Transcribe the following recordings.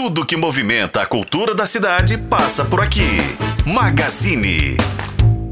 Tudo que movimenta a cultura da cidade passa por aqui. Magazine.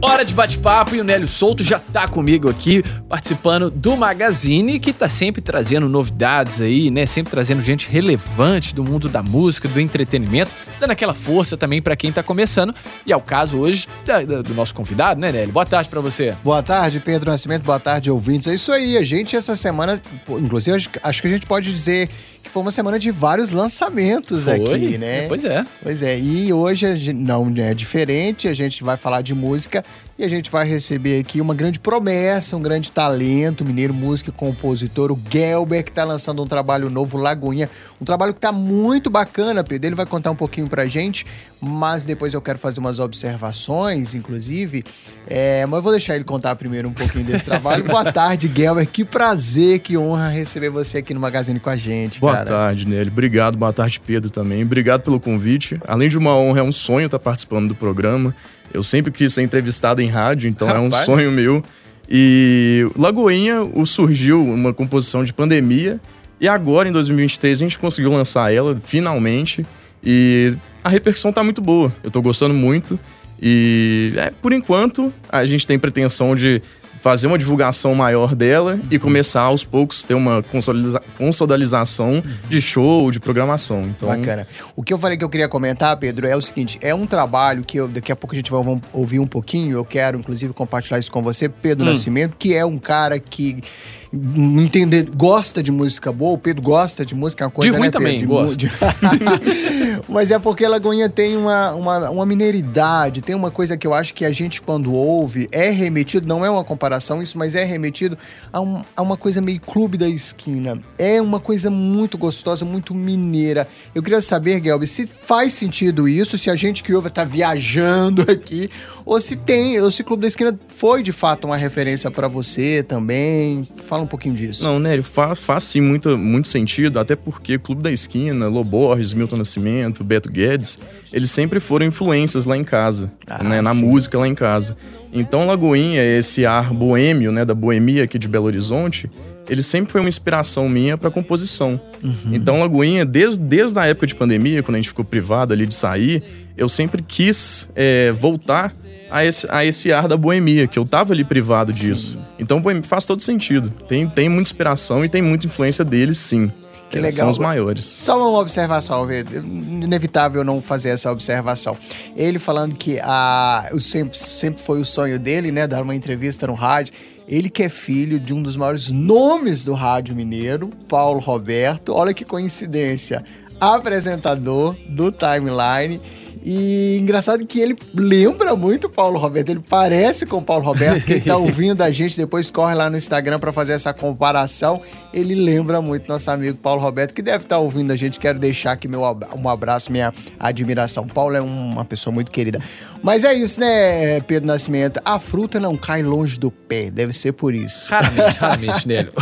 Hora de bate-papo e o Nélio Souto já tá comigo aqui, participando do Magazine, que tá sempre trazendo novidades aí, né? Sempre trazendo gente relevante do mundo da música, do entretenimento, dando aquela força também para quem tá começando. E é o caso hoje da, da, do nosso convidado, né, Nélio? Boa tarde para você. Boa tarde, Pedro Nascimento. Boa tarde, ouvintes. É isso aí. A gente, essa semana, inclusive, acho que a gente pode dizer que foi uma semana de vários lançamentos Foi? aqui, né? Pois é. Pois é, e hoje não é diferente, a gente vai falar de música e a gente vai receber aqui uma grande promessa, um grande talento, mineiro, músico e compositor, o Gelber, que tá lançando um trabalho novo, Lagoinha. Um trabalho que tá muito bacana, Pedro. Ele vai contar um pouquinho pra gente, mas depois eu quero fazer umas observações, inclusive. É, mas eu vou deixar ele contar primeiro um pouquinho desse trabalho. Boa tarde, Gelber. Que prazer, que honra receber você aqui no Magazine com a gente, Boa cara. tarde, Nelly. Obrigado. Boa tarde, Pedro, também. Obrigado pelo convite. Além de uma honra, é um sonho estar participando do programa. Eu sempre quis ser entrevistado em rádio, então é um Rapaz. sonho meu. E Lagoinha o surgiu uma composição de pandemia e agora, em 2023, a gente conseguiu lançar ela, finalmente. E a repercussão tá muito boa. Eu tô gostando muito. E, é, por enquanto, a gente tem pretensão de fazer uma divulgação maior dela e começar aos poucos ter uma consolidação de show, de programação. Então, Bacana. O que eu falei que eu queria comentar, Pedro, é o seguinte: é um trabalho que eu- daqui a pouco a gente vai ouvir um pouquinho. Eu quero, inclusive, compartilhar isso com você, Pedro Nascimento, que é um cara que. Entender, gosta de música boa, o Pedro gosta de música, é uma coisa, De ruim né, Pedro? também, De mu- gosto. de- Mas é porque Lagoinha tem uma, uma, uma mineiridade, tem uma coisa que eu acho que a gente, quando ouve, é remetido, não é uma comparação isso, mas é remetido a, um- a uma coisa meio clube da esquina. É uma coisa muito gostosa, muito mineira. Eu queria saber, Gelbi, se faz sentido isso, se a gente que ouve tá viajando aqui, ou se tem, ou se Clube da Esquina foi de fato uma referência pra você também. Fala um pouquinho disso. Não, Nério, faz, faz sim muito, muito sentido, até porque Clube da Esquina, Loborges, Milton Nascimento, Beto Guedes, eles sempre foram influências lá em casa, Ah, né, na música lá em casa. Então Lagoinha, esse ar boêmio, né, da boemia aqui de Belo Horizonte, ele sempre foi uma inspiração minha para composição. Uhum. Então Lagoinha, desde, desde a época de pandemia, quando a gente ficou privado ali de sair, eu sempre quis é, voltar a esse, a esse ar da boemia, que eu tava ali privado disso. Então faz todo sentido. Tem, tem muita inspiração e tem muita influência deles, sim. Que legal. São os maiores. Só uma observação, inevitável não fazer essa observação. Ele falando que a, o sempre, sempre foi o sonho dele, né, dar uma entrevista no rádio. Ele que é filho de um dos maiores nomes do rádio mineiro, Paulo Roberto. Olha que coincidência. Apresentador do Timeline. E engraçado que ele lembra muito o Paulo Roberto, ele parece com o Paulo Roberto, quem tá ouvindo a gente depois corre lá no Instagram para fazer essa comparação. Ele lembra muito nosso amigo Paulo Roberto, que deve estar ouvindo a gente. Quero deixar aqui meu um abraço, minha admiração. Paulo é uma pessoa muito querida. Mas é isso, né, Pedro Nascimento? A fruta não cai longe do pé, deve ser por isso. Raramente, raramente, Nélio.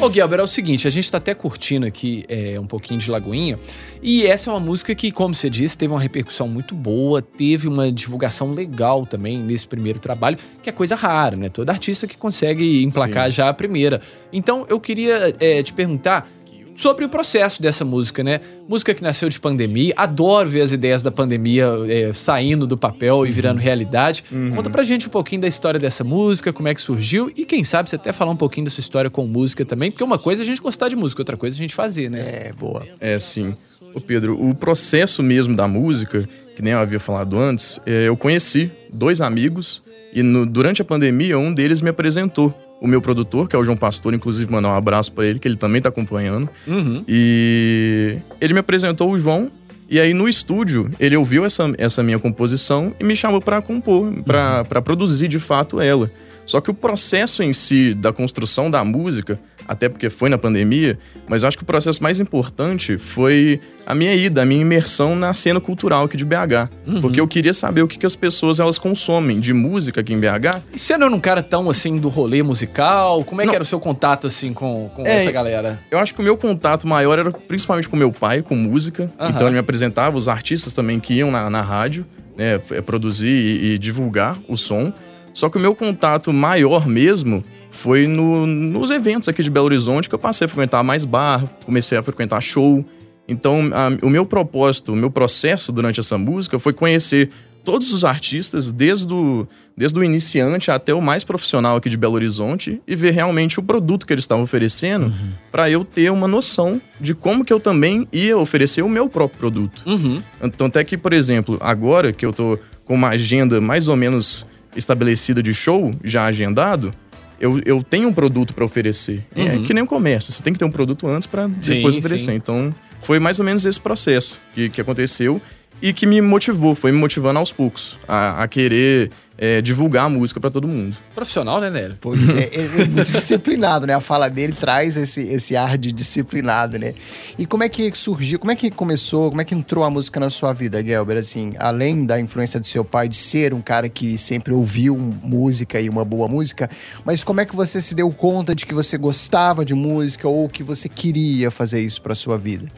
Ô, Guilherme, é o seguinte, a gente tá até curtindo aqui é, um pouquinho de Lagoinha, e essa é uma música que, como você disse, teve uma repercussão muito boa, teve uma divulgação legal também nesse primeiro trabalho, que é coisa rara, né? Todo artista que consegue emplacar já a primeira. Então, eu queria é, te perguntar sobre o processo dessa música, né? Música que nasceu de pandemia, adoro ver as ideias da pandemia é, saindo do papel e virando realidade. Conta pra gente um pouquinho da história dessa música, como é que surgiu e quem sabe você até falar um pouquinho da sua história com música também, porque uma coisa é a gente gostar de música, outra coisa é a gente fazer, né? É, boa. É, sim. Ô Pedro, o processo mesmo da música, que nem eu havia falado antes, é, eu conheci dois amigos e no- durante a pandemia um deles me apresentou. O meu produtor, que é o João Pastor, inclusive mandar um abraço pra ele, que ele também tá acompanhando. Uhum. E ele me apresentou o João. E aí no estúdio, ele ouviu essa, essa minha composição e me chamou pra compor, pra pra produzir de fato ela. Só que o processo em si da construção da música, até porque foi na pandemia, mas eu acho que o processo mais importante foi a minha ida, a minha imersão na cena cultural aqui de BH. Porque eu queria saber o que, que as pessoas elas consomem de música aqui em BH E você não era um cara tão assim do rolê musical? Como é que Não. era o seu contato assim com, com É, essa galera? Eu acho que o meu contato maior era principalmente com meu pai, com música. Aham. Então ele me apresentava os artistas também que iam na, na rádio, né? Produzir e, e divulgar o som. Só que o meu contato maior mesmo foi no- nos eventos aqui de Belo Horizonte que eu passei a frequentar mais bar, comecei a frequentar show. Então, a, o meu propósito, o meu processo durante essa música foi conhecer todos os artistas, desde o, desde o iniciante até o mais profissional aqui de Belo Horizonte, e ver realmente o produto que eles estavam oferecendo, uhum. para eu ter uma noção de como que eu também ia oferecer o meu próprio produto. Uhum. Então, até que, por exemplo, agora que eu tô com uma agenda mais ou menos estabelecida de show, já agendado, eu, eu tenho um produto para oferecer. É uhum. É que nem o comércio, você tem que ter um produto antes para depois sim, oferecer. Sim. Então, foi mais ou menos esse processo que, que aconteceu e que me motivou, foi me motivando aos poucos a, a querer é, divulgar a música para todo mundo. Profissional, né, Nélio? Pois é, é, é, muito disciplinado, né? A fala dele traz esse, esse ar de disciplinado, né? E como é que surgiu, como é que começou, como é que entrou a música na sua vida, Gelber? Assim, além da influência do seu pai de ser um cara que sempre ouviu música e uma boa música, mas como é que você se deu conta de que você gostava de música ou que você queria fazer isso para sua vida?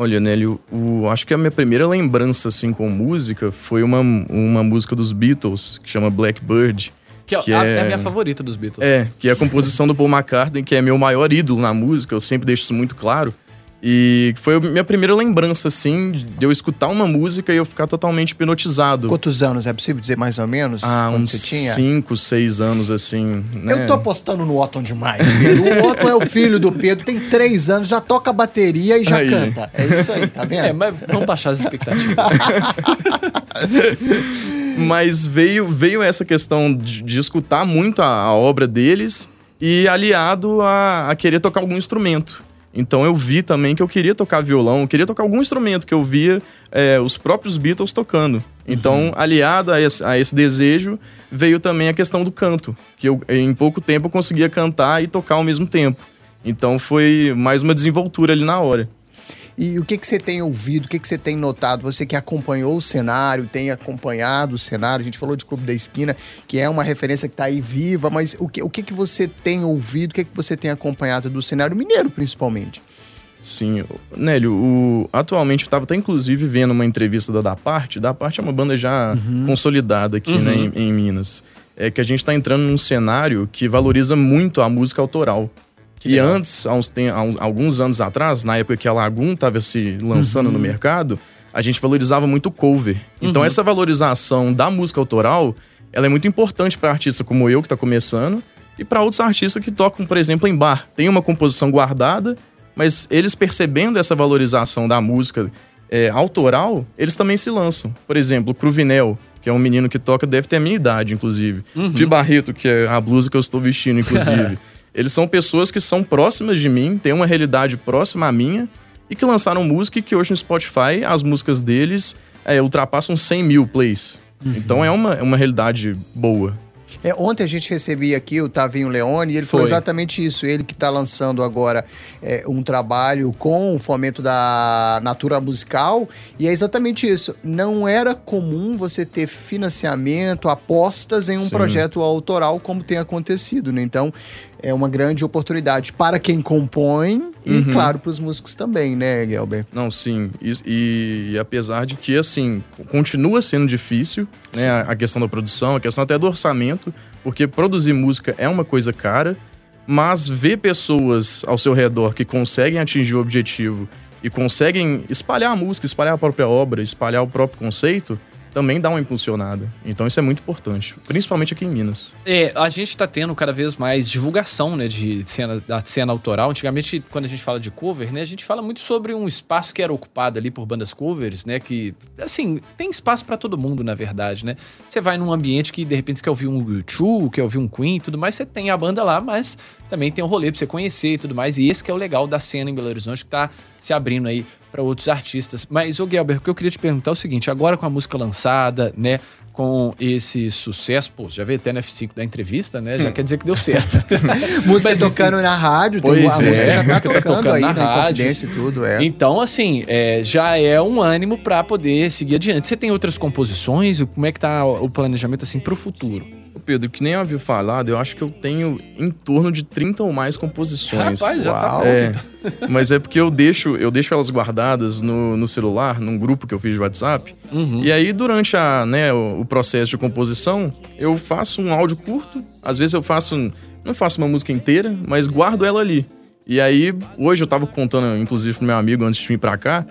Olha, Nélio, o, acho que a minha primeira lembrança, assim, com música foi uma, uma música dos Beatles, que chama Blackbird. Que, é que a, é, é, a minha favorita dos Beatles. É, que é a composição do Paul McCartney, que é meu maior ídolo na música, eu sempre deixo isso muito claro. E foi a minha primeira lembrança, assim, de eu escutar uma música e eu ficar totalmente hipnotizado. Quantos anos? É possível dizer mais ou menos? Ah, uns cinco, seis anos, assim. Né? Eu tô apostando no Otton demais, Pedro. O Otton é o filho do Pedro, tem três anos, já toca bateria e já aí. canta. É isso aí, tá vendo? É, mas vamos baixar as expectativas. mas veio, veio essa questão de, de escutar muito a, a, obra deles e aliado a, a querer tocar algum instrumento. Então eu vi também que eu queria tocar violão, eu queria tocar algum instrumento que eu via é, os próprios Beatles tocando. Então, uhum. aliado a esse, a esse, desejo, veio também a questão do canto, que eu em pouco tempo eu conseguia cantar e tocar ao mesmo tempo. Então foi mais uma desenvoltura ali na hora. E o que, que você tem ouvido, o que, que você tem notado? Você que acompanhou o cenário, tem acompanhado o cenário, a gente falou de Clube da Esquina, que é uma referência que está aí viva, mas o que, o que, que você tem ouvido, o que, que você tem acompanhado do cenário mineiro, principalmente? Sim, Nélio, o... atualmente eu estava até inclusive vendo uma entrevista da Da Parte. Da Parte é uma banda já uhum. consolidada aqui né, uhum. né, em, em Minas. É que a gente está entrando num cenário que valoriza muito a música autoral. Que e legal. antes, há, uns, há, alguns anos atrás, na época que a Lagoon estava se lançando uhum. no mercado, a gente valorizava muito o cover. Então, uhum. essa valorização da música autoral, ela é muito importante para artista como eu, que está começando, e para outros artistas que tocam, por exemplo, em bar. Tem uma composição guardada, mas eles percebendo essa valorização da música é, autoral, eles também se lançam. Por exemplo, o Cruvinel, que é um menino que toca, deve ter a minha idade, inclusive. Uhum. Fi Barreto, que é a blusa que eu estou vestindo, inclusive. Eles são pessoas que são próximas de mim, têm uma realidade próxima à minha e que lançaram música e que hoje no Spotify as músicas deles é, ultrapassam 100 mil plays. Uhum. Então é uma, é uma realidade boa. É, ontem a gente recebia aqui o Tavinho Leone e ele Foi. falou exatamente isso. Ele que está lançando agora é, um trabalho com o fomento da Natura Musical e é exatamente isso. Não era comum você ter financiamento, apostas em um Sim. projeto autoral como tem acontecido, né? Então é uma grande oportunidade para quem compõe e, uhum. claro, para os músicos também, né, Gelber? Não, sim. E, e, apesar de que, assim, continua sendo difícil, né, a, a, questão da produção, a questão até do orçamento, porque produzir música é uma coisa cara, mas ver pessoas ao seu redor que conseguem atingir o objetivo e conseguem espalhar a música, espalhar a própria obra, espalhar o próprio conceito, também dá uma impulsionada. Então isso é muito importante, principalmente aqui em Minas. É, a gente tá tendo cada vez mais divulgação, né, de cena, da cena autoral. Antigamente, quando a gente fala de cover, né, a gente fala muito sobre um espaço que era ocupado ali por bandas covers, né, que, assim, tem espaço para todo mundo, na verdade, né. Você vai num ambiente que, de repente, você quer ouvir um YouTube, quer ouvir um Queen e tudo mais, você tem a banda lá, mas também tem um rolê pra você conhecer e tudo mais. E esse que é o legal da cena em Belo Horizonte, que tá se abrindo aí para outros artistas. Mas, ô Gelber, o que eu queria te perguntar é o seguinte: agora com a música lançada, né? Com esse sucesso, pô, já veio até no F5 da entrevista, né? Já hum. quer dizer que deu certo. música Mas, tocando enfim, na rádio, tem, a é, música já tá tocando, tá tocando aí, na né? rádio. e tudo, é. Então, assim, é, já é um ânimo para poder seguir adiante. Você tem outras composições? Como é que tá o planejamento, assim, pro futuro? Pedro, que nem eu havia falado, eu acho que eu tenho em torno de 30 ou mais composições. Rapaz, já tá é, Mas é porque eu deixo, eu deixo elas guardadas no, no celular, num grupo que eu fiz de WhatsApp. Uhum. E aí, durante a, né, o, o, processo de composição, eu faço um áudio curto. Às vezes eu faço. Não faço uma música inteira, mas guardo ela ali. E aí, hoje eu tava contando, inclusive, pro meu amigo antes de vir pra cá,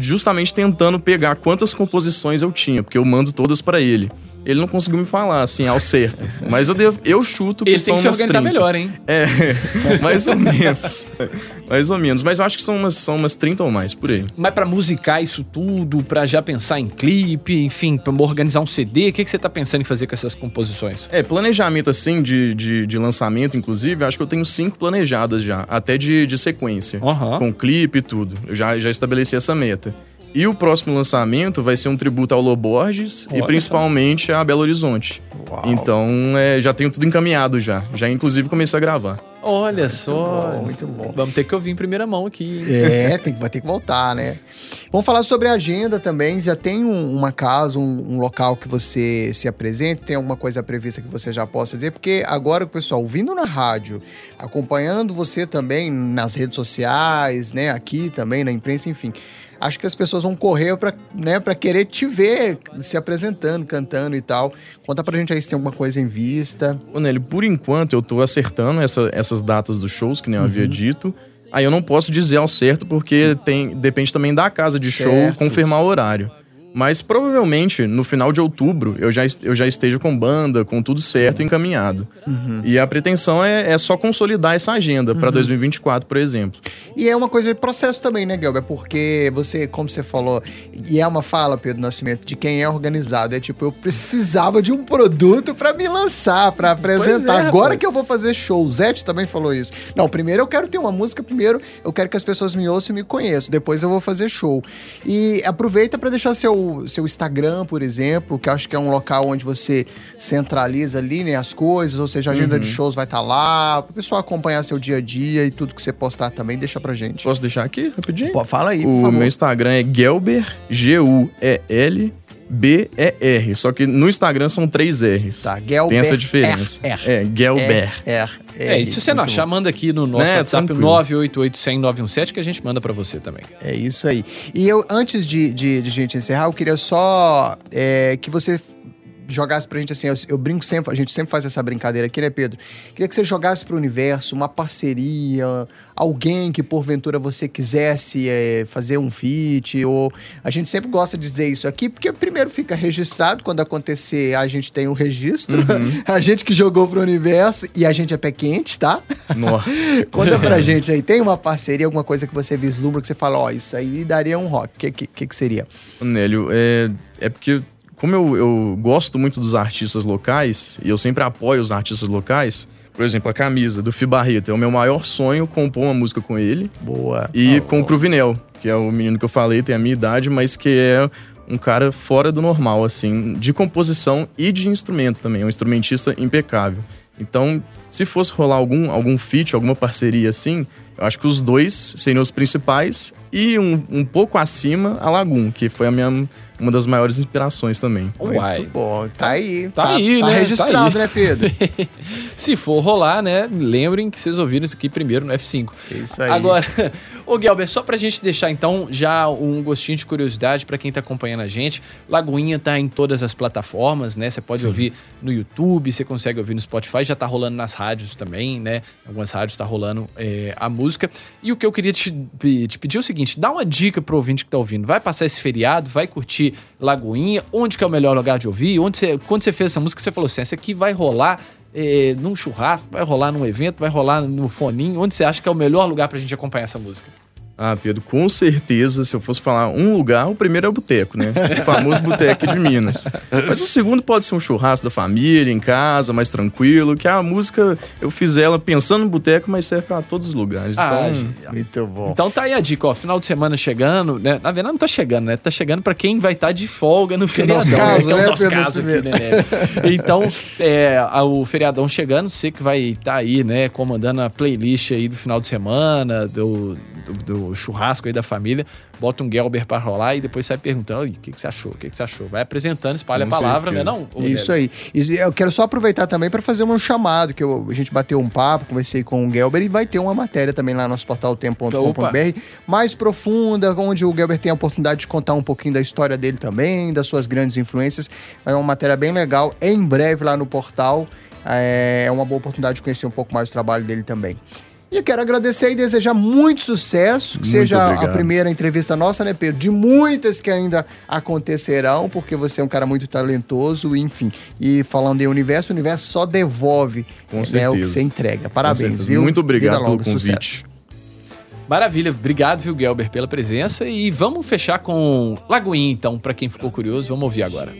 justamente tentando pegar quantas composições eu tinha, porque eu mando todas pra ele. Ele não conseguiu me falar, assim, ao certo. Mas eu, devo, eu chuto que Ele tem são que se organizar 30. melhor, hein? É, mais ou menos. mais ou menos. Mas eu acho que são umas, são umas 30 ou mais, por aí. Mas pra musicar isso tudo, pra já pensar em clipe, enfim, pra organizar um CD, o que, que você tá pensando em fazer com essas composições? É, planejamento assim de, de, de lançamento, inclusive, eu acho que eu tenho cinco planejadas já, até de, de sequência. Aham. Com clipe e tudo. Eu já, já estabeleci essa meta. E o próximo lançamento vai ser um tributo ao Loborges Olha e principalmente a Belo Horizonte. Uau. Então, é, já tenho tudo encaminhado já. Já, inclusive, comecei a gravar. Olha só. bom, muito bom. Vamos ter que ouvir em primeira mão aqui. É, tem, que- vai ter que voltar, né? Vamos falar sobre a agenda também. Já tem um- uma casa, um, um local que você se apresente? Tem alguma coisa prevista que você já possa dizer? Porque agora o pessoal ouvindo na rádio, acompanhando você também nas redes sociais, né? Aqui também na imprensa, enfim. Acho que as pessoas vão correr para né, pra querer te ver se apresentando, cantando e tal. Conta pra gente aí se tem alguma coisa em vista. Ô, Nelly, por enquanto eu tô acertando essa- essas datas dos shows, que nem eu Uhum. havia dito. Aí eu não posso dizer ao certo, porque tem, depende também da casa de show Certo. confirmar o horário. Mas provavelmente no final de outubro eu já, eu já esteja com banda, com tudo certo, encaminhado. Uhum. E a pretensão é, é só consolidar essa agenda pra 2024, por exemplo. E é uma coisa de processo também, né, Gelber? Porque você, como você falou, e é uma fala, Pedro Nascimento, de quem é organizado. É tipo, eu precisava de um produto pra me lançar, pra apresentar. é, Agora rapaz. que eu vou fazer show. O Zete também falou isso. Não, primeiro eu quero ter uma música, primeiro eu quero que as pessoas me ouçam e me conheçam. Depois eu vou fazer show. E aproveita pra deixar seu, seu Instagram, por exemplo, que eu acho que é um local onde você centraliza ali, né, as coisas, ou seja, a agenda de shows vai estar lá, pro pessoal acompanhar seu dia a dia e tudo que você postar também, deixa pra gente. Posso deixar aqui rapidinho? Pô, fala aí, por O meu Instagram é Gelber, G-U-E-L. B-E-R. Só que no Instagram são três R's. Tá, Gelber. Tem essa diferença. R, R. É, Gelber. É, É, e se você não achar, manda aqui no nosso Né, WhatsApp, tranquilo. 988 que a gente manda pra você também. É isso aí. E eu, antes de, de, de gente encerrar, eu queria só é, que você jogasse pra gente assim, eu, eu brinco sempre, a gente sempre faz essa brincadeira aqui, né, Pedro? Queria que você jogasse pro universo uma parceria, alguém que porventura você quisesse é, fazer um feat, ou a gente sempre gosta de dizer isso aqui, porque primeiro fica registrado, quando acontecer a gente tem o registro, a gente que jogou pro universo e a gente é pé quente, tá? Conta pra gente aí, tem uma parceria, alguma coisa que você vislumbra, que você fala, ó, isso aí daria um rock. O que, que, que seria? Nélio, é, é porque, como eu, eu gosto muito dos artistas locais, e eu sempre apoio os artistas locais, por exemplo, a camisa do Fi Barreto, é o meu maior sonho compor uma música com ele. Boa. E com o Cruvinel, que é o menino que eu falei, tem a minha idade, mas que é um cara fora do normal, assim, de composição e de instrumento também. É um instrumentista impecável. Então, se fosse rolar algum, algum feat, alguma parceria assim, eu acho que os dois seriam os principais e um, um pouco acima a Lagoon, que foi a minha, uma das maiores inspirações também. Uai. Muito bom. Tá aí. Tá aí, tá né? registrado, Tá aí. né, Pedro? Se for rolar, né? Lembrem que vocês ouviram isso aqui primeiro no F5. É isso aí. Agora, ô Guelber, só pra gente deixar então já um gostinho de curiosidade pra quem tá acompanhando a gente. Lagoinha tá em todas as plataformas, né? Você pode ouvir no YouTube, você consegue ouvir no Spotify, já tá rolando nas rádios também, né? Algumas rádios tá rolando é, a música. E o que eu queria te, te pedir é o seguinte: dá uma dica pro ouvinte que tá ouvindo. Vai passar esse feriado, vai curtir Lagoinha, onde que é o melhor lugar de ouvir? Onde você, quando você fez essa música, você falou assim: essa aqui vai rolar é, num churrasco, vai rolar num evento, vai rolar no foninho. Onde você acha que é o melhor lugar pra gente acompanhar essa música? Ah, Pedro, com certeza, se eu fosse falar um lugar, o primeiro é o boteco, né? O famoso boteco de Minas. Mas o segundo pode ser um churrasco da família, em casa, mais tranquilo, que a música, eu fiz ela pensando no boteco, mas serve pra todos os lugares. Ah, Então, Muito bom. Então tá aí a dica, ó. Final de semana chegando, né? Na verdade, não tá chegando, né? Tá chegando pra quem vai estar de folga no feriadão. nosso caso, que é o né, nosso Pedro caso aqui, né, né? Então, é, o feriadão chegando, você que vai estar aí, né? Comandando a playlist aí do final de semana, do, do, churrasco aí da família. Bota um Gelber pra rolar e depois sai perguntando: "Oi, o que, que você achou? O que, que você achou? Vai apresentando, espalha Com a palavra, né? certeza. Não, ô, Isso aí. E eu quero só aproveitar também para fazer um chamado, que eu- a gente bateu um papo, conversei com o Gelber e vai ter uma matéria também lá no nosso portal tempo.com.br, mais profunda, onde o Gelber tem a oportunidade de contar um pouquinho da história dele também, das suas grandes influências. É uma matéria bem legal, em breve lá no portal. É uma boa oportunidade de conhecer um pouco mais o trabalho dele também. E eu quero agradecer e desejar muito sucesso, que Muito seja a obrigado. primeira entrevista nossa, né, Pedro? De muitas que ainda acontecerão, porque você é um cara muito talentoso, enfim. E falando em universo, o universo só devolve Com né, o que você entrega. Parabéns, viu? Muito obrigado longa, pelo sucesso. convite. Maravilha, obrigado, viu, Gelber, pela presença. E vamos fechar com Lagoinha, então, pra quem ficou curioso, vamos ouvir agora.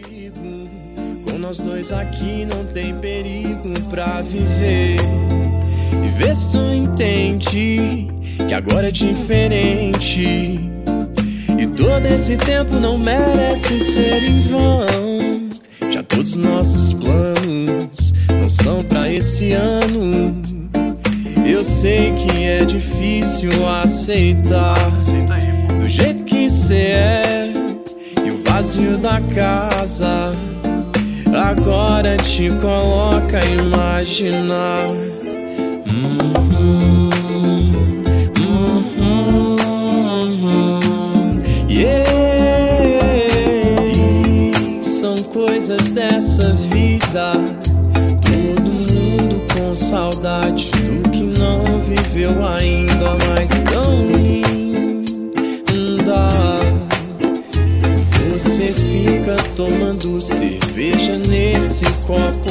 Com nós dois aqui não tem perigo pra viver. Vê se tu entende que agora é diferente. E todo esse tempo não merece ser em vão. Já todos os nossos planos não são pra esse ano. Eu sei que é difícil aceitar do jeito que cê é e o vazio da casa agora te coloca a imaginar. Tomando cerveja nesse copo